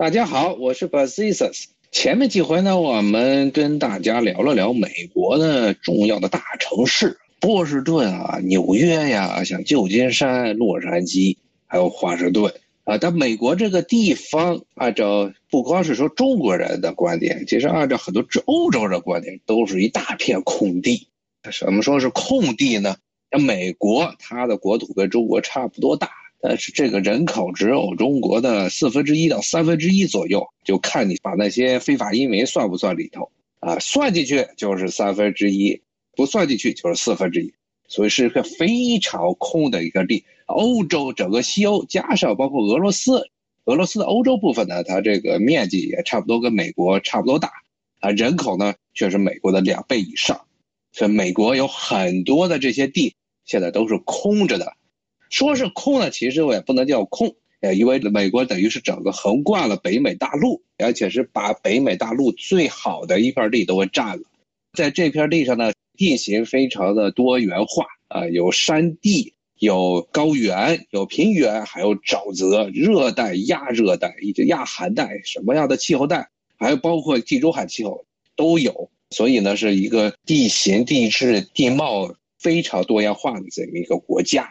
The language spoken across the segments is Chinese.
大家好，我是 Basisus。前面几回呢，我们跟大家聊了聊美国的重要的大城市，波士顿啊、纽约呀，像旧金山、洛杉矶，还有华盛顿啊。但美国这个地方，按照不光是说中国人的观点，其实按照很多欧洲人的观点，都是一大片空地。什么说是空地呢？像美国，它的国土跟中国差不多大，但是这个人口只有中国的四分之一到三分之一左右，就看你把那些非法移民算不算里头啊？算进去就是三分之一，不算进去就是四分之一，所以是一个非常空的一个地。欧洲整个西欧加上包括俄罗斯，俄罗斯的欧洲部分呢，它这个面积也差不多跟美国差不多大，啊，人口呢却是美国的两倍以上，所以美国有很多的这些地。现在都是空着的，说是空呢，其实我也不能叫空，呃，因为美国等于是整个横贯了北美大陆，而且是把北美大陆最好的一片地都给占了。在这片地上呢，地形非常的多元化啊，有山地，有高原，有平原，还有沼泽，热带、亚热带以及亚寒带，什么样的气候带，还有包括地中海气候都有，所以呢，是一个地形、地质、地貌。非常多样化的这么一个国家，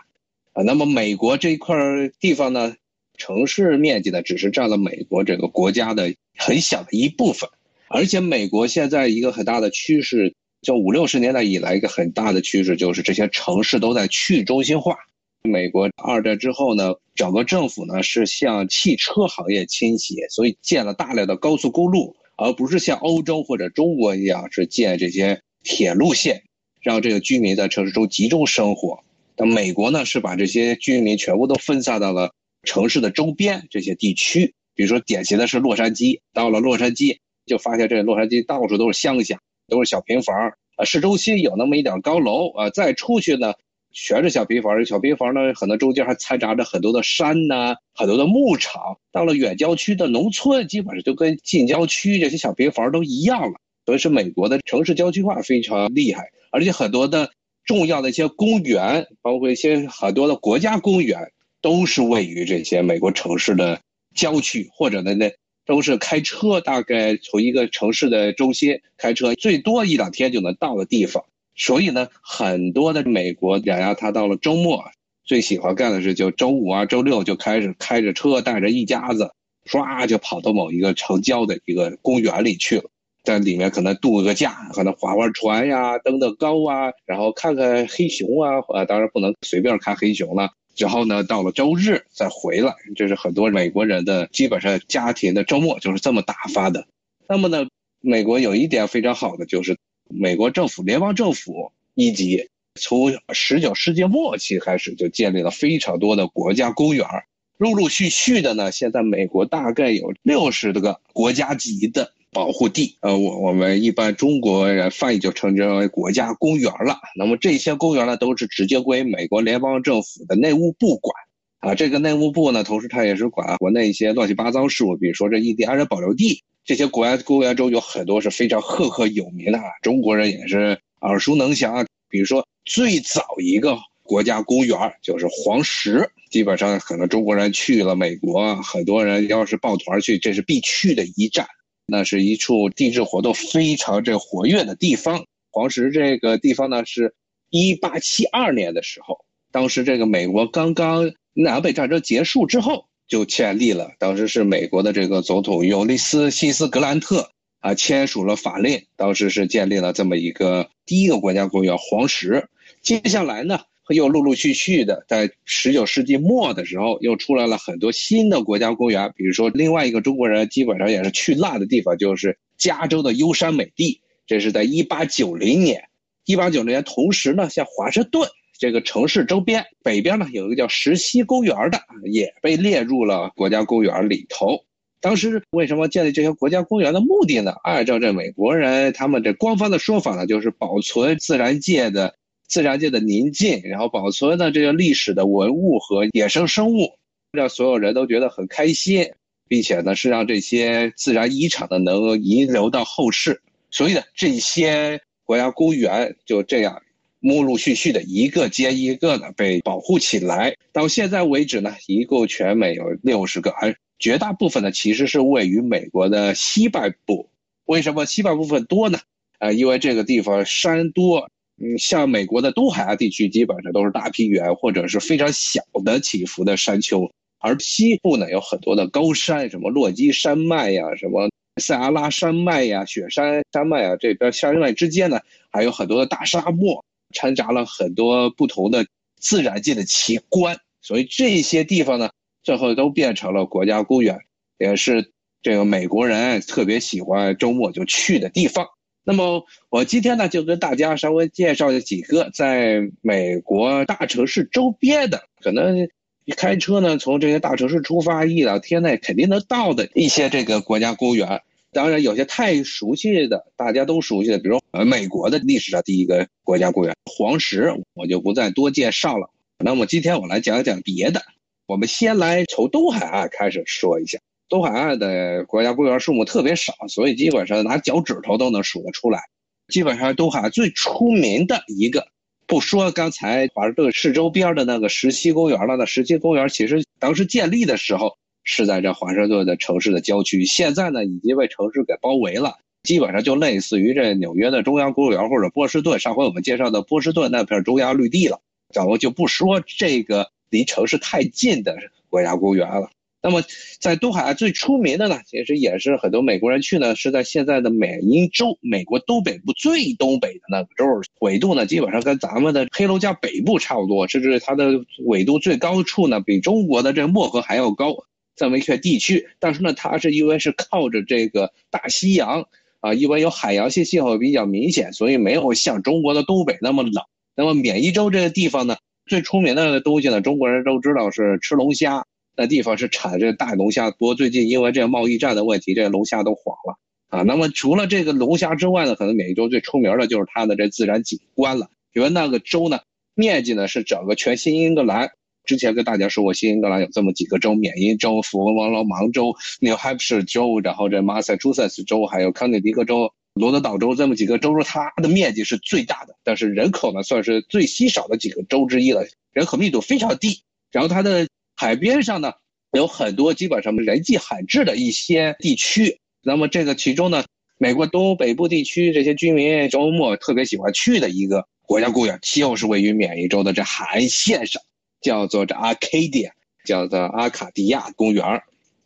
啊，那么美国这一块地方呢，城市面积呢只是占了美国这个国家的很小的一部分，而且美国现在一个很大的趋势，就五六十年代以来一个很大的趋势就是这些城市都在去中心化。美国二战之后呢，整个政府呢是向汽车行业倾斜，所以建了大量的高速公路，而不是像欧洲或者中国一样是建这些铁路线。让这个居民在城市中集中生活，那美国呢是把这些居民全部都分散到了城市的周边这些地区，比如说典型的是洛杉矶，到了洛杉矶就发现这洛杉矶到处都是乡下，都是小平房啊，市中心有那么一点高楼啊，再出去呢全是小平房，小平房呢可能中间还掺杂着很多的山呐，很多的牧场，到了远郊区的农村，基本上就跟近郊区这些小平房都一样了，所以是美国的城市郊区化非常厉害。而且很多的重要的一些公园，包括一些很多的国家公园，都是位于这些美国城市的郊区，或者呢那都是开车大概从一个城市的中心开车最多一两天就能到的地方。所以呢，很多的美国人呀，他到了周末最喜欢干的是，就周五啊、周六就开始开着车，带着一家子，唰就跑到某一个城郊的一个公园里去了。在里面可能度个假，可能划划船呀，登登高啊，然后看看黑熊啊，呃，当然不能随便看黑熊了。然后呢，到了周日再回来，这是很多美国人的基本上家庭的周末就是这么打发的。那么呢，美国有一点非常好的就是，美国政府联邦政府一级从十九世纪末期开始就建立了非常多的国家公园，陆陆续续的呢，现在美国大概有六十多个国家级的。保护地，呃，我我们一般中国人翻译就称之为国家公园了。那么这些公园呢，都是直接归美国联邦政府的内务部管。啊，这个内务部呢，同时它也是管国内一些乱七八糟事务，比如说这印第安人保留地，这些国家公园中有很多是非常赫赫有名的，啊，中国人也是耳熟能详。比如说最早一个国家公园就是黄石，基本上可能中国人去了美国，很多人要是抱团去，这是必去的一站。那是一处地质活动非常这活跃的地方。黄石这个地方呢，是一八七二年的时候，当时这个美国刚刚南北战争结束之后就建立了。当时是美国的这个总统尤利斯·西斯·格兰特啊签署了法令，当时是建立了这么一个第一个国家公园黄石。接下来呢？又陆陆续续的，在十九世纪末的时候，又出来了很多新的国家公园。比如说，另外一个中国人基本上也是去那的地方，就是加州的优山美地。这是在一八九零年，一八九零年，同时呢，像华盛顿这个城市周边北边呢，有一个叫石溪公园的，也被列入了国家公园里头。当时为什么建立这些国家公园的目的呢？按照这美国人他们这官方的说法呢，就是保存自然界的。自然界的宁静，然后保存的这个历史的文物和野生生物，让所有人都觉得很开心，并且呢是让这些自然遗产呢能遗留到后世。所以呢，这些国家公园就这样陆陆续续的一个接一个的被保护起来。到现在为止呢，一共全美有六十个，而绝大部分呢其实是位于美国的西半部。为什么西半部分多呢？啊，因为这个地方山多。嗯，像美国的东海岸地区基本上都是大平原或者是非常小的起伏的山丘，而西部呢有很多的高山，什么落基山脉呀，什么塞阿拉山脉呀、雪山山脉啊，这边山脉之间呢还有很多的大沙漠，掺杂了很多不同的自然界的奇观，所以这些地方呢最后都变成了国家公园，也是这个美国人特别喜欢周末就去的地方。那么我今天呢，就跟大家稍微介绍几个在美国大城市周边的，可能一开车呢，从这些大城市出发，一两天内肯定能到的一些这个国家公园。当然，有些太熟悉的，大家都熟悉的，比如呃，美国的历史上第一个国家公园黄石，我就不再多介绍了。那么今天我来讲讲别的，我们先来从东海岸开始说一下。东海岸的国家公园数目特别少，所以基本上拿脚趾头都能数得出来。基本上东海岸最出名的一个，不说刚才华盛顿市周边的那个石溪公园了。那石溪公园其实当时建立的时候是在这华盛顿的城市的郊区，现在呢已经被城市给包围了，基本上就类似于这纽约的中央公园或者波士顿上回我们介绍的波士顿那片中央绿地了。咱们就不说这个离城市太近的国家公园了。那么，在东海岸最出名的呢，其实也是很多美国人去呢，是在现在的缅因州，美国东北部最东北的那个州，纬度呢基本上跟咱们的黑龙江北部差不多，甚至它的纬度最高处呢比中国的这漠河还要高，这么一片地区。但是呢，它是因为是靠着这个大西洋啊，因为有海洋性气候比较明显，所以没有像中国的东北那么冷。那么缅因州这个地方呢，最出名的东西呢，中国人都知道是吃龙虾。那地方是产这大龙虾，不过最近因为这个贸易战的问题，这个龙虾都黄了啊。那么除了这个龙虾之外呢，可能缅因州最出名的就是它的这自然景观了。因为那个州呢，面积呢是整个全新英格兰。之前跟大家说过，新英格兰有这么几个州：缅因州、佛罗罗芒州、New Hampshire 州，然后这 Massachusetts 州，还有康涅狄格州、罗德岛州这么几个州，它的面积是最大的，但是人口呢算是最稀少的几个州之一了，人口密度非常低。然后它的海边上呢，有很多基本上人迹罕至的一些地区。那么这个其中呢，美国东北部地区这些居民周末特别喜欢去的一个国家公园，就是位于缅因州的这海岸线上，叫做这 Arcadia，叫做阿卡迪亚公园。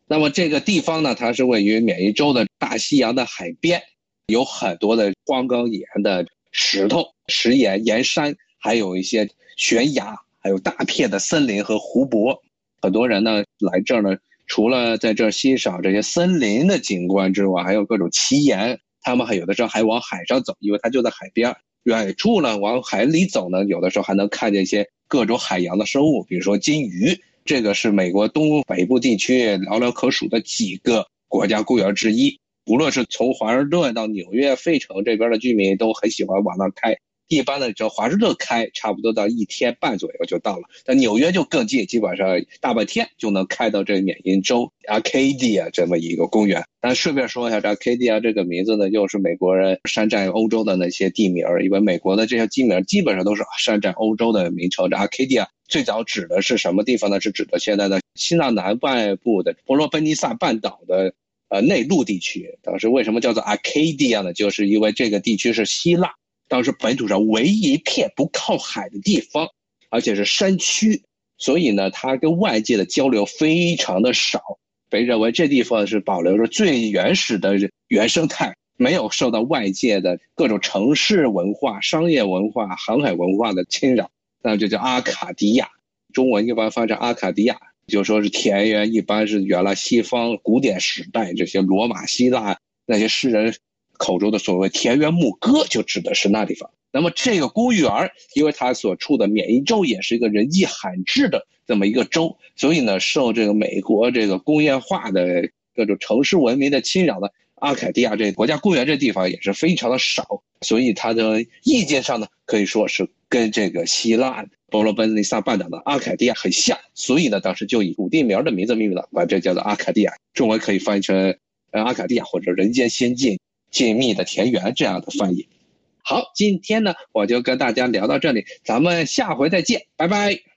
那么这个地方呢，它是位于缅因州的大西洋的海边，有很多的荒岗岩的石头、石岩、岩山，还有一些悬崖。还有大片的森林和湖泊，很多人呢来这儿呢，除了在这儿欣赏这些森林的景观之外，还有各种奇岩。他们还有的时候还往海上走，因为它就在海边。远处呢，往海里走呢，有的时候还能看见一些各种海洋的生物，比如说金鱼。这个是美国东北部地区寥寥可数的几个国家公园之一。无论是从华盛顿到纽约、费城这边的居民都很喜欢往那开。一般的，就华盛顿开差不多到一天半左右就到了，但纽约就更近，基本上大半天就能开到这缅因州 Arcadia 这么一个公园。但顺便说一下，这 Arcadia 这个名字呢，又是美国人山寨欧洲的那些地名，因为美国的这些地名基本上都是山寨欧洲的名称。这 Arcadia 最早指的是什么地方呢？是指的现在的希腊南半部的伯罗奔尼撒半岛的呃内陆地区。当时为什么叫做 Arcadia 呢？就是因为这个地区是希腊。当时本土上唯一一片不靠海的地方，而且是山区，所以呢，它跟外界的交流非常的少，被认为这地方是保留着最原始的原生态，没有受到外界的各种城市文化、商业文化、航海文化的侵扰，那就叫阿卡迪亚。中文一般翻成阿卡迪亚，就说是田园，一般是原来西方古典时代这些罗马、希腊那些诗人。口中的所谓田园牧歌，就指的是那地方。那么这个公园，因为它所处的缅因州也是一个人迹罕至的这么一个州，所以呢，受这个美国这个工业化的各种城市文明的侵扰呢，阿凯迪亚这国家公园这地方也是非常的少。所以它的意见上呢，可以说是跟这个希腊伯罗奔尼撒半岛的阿凯迪亚很像。所以呢，当时就以古地名的名字命名了，把这叫做阿卡迪亚，中文可以翻译成阿卡迪亚或者人间仙境。紧密的田园这样的翻译。好，今天呢，我就跟大家聊到这里，咱们下回再见，拜拜。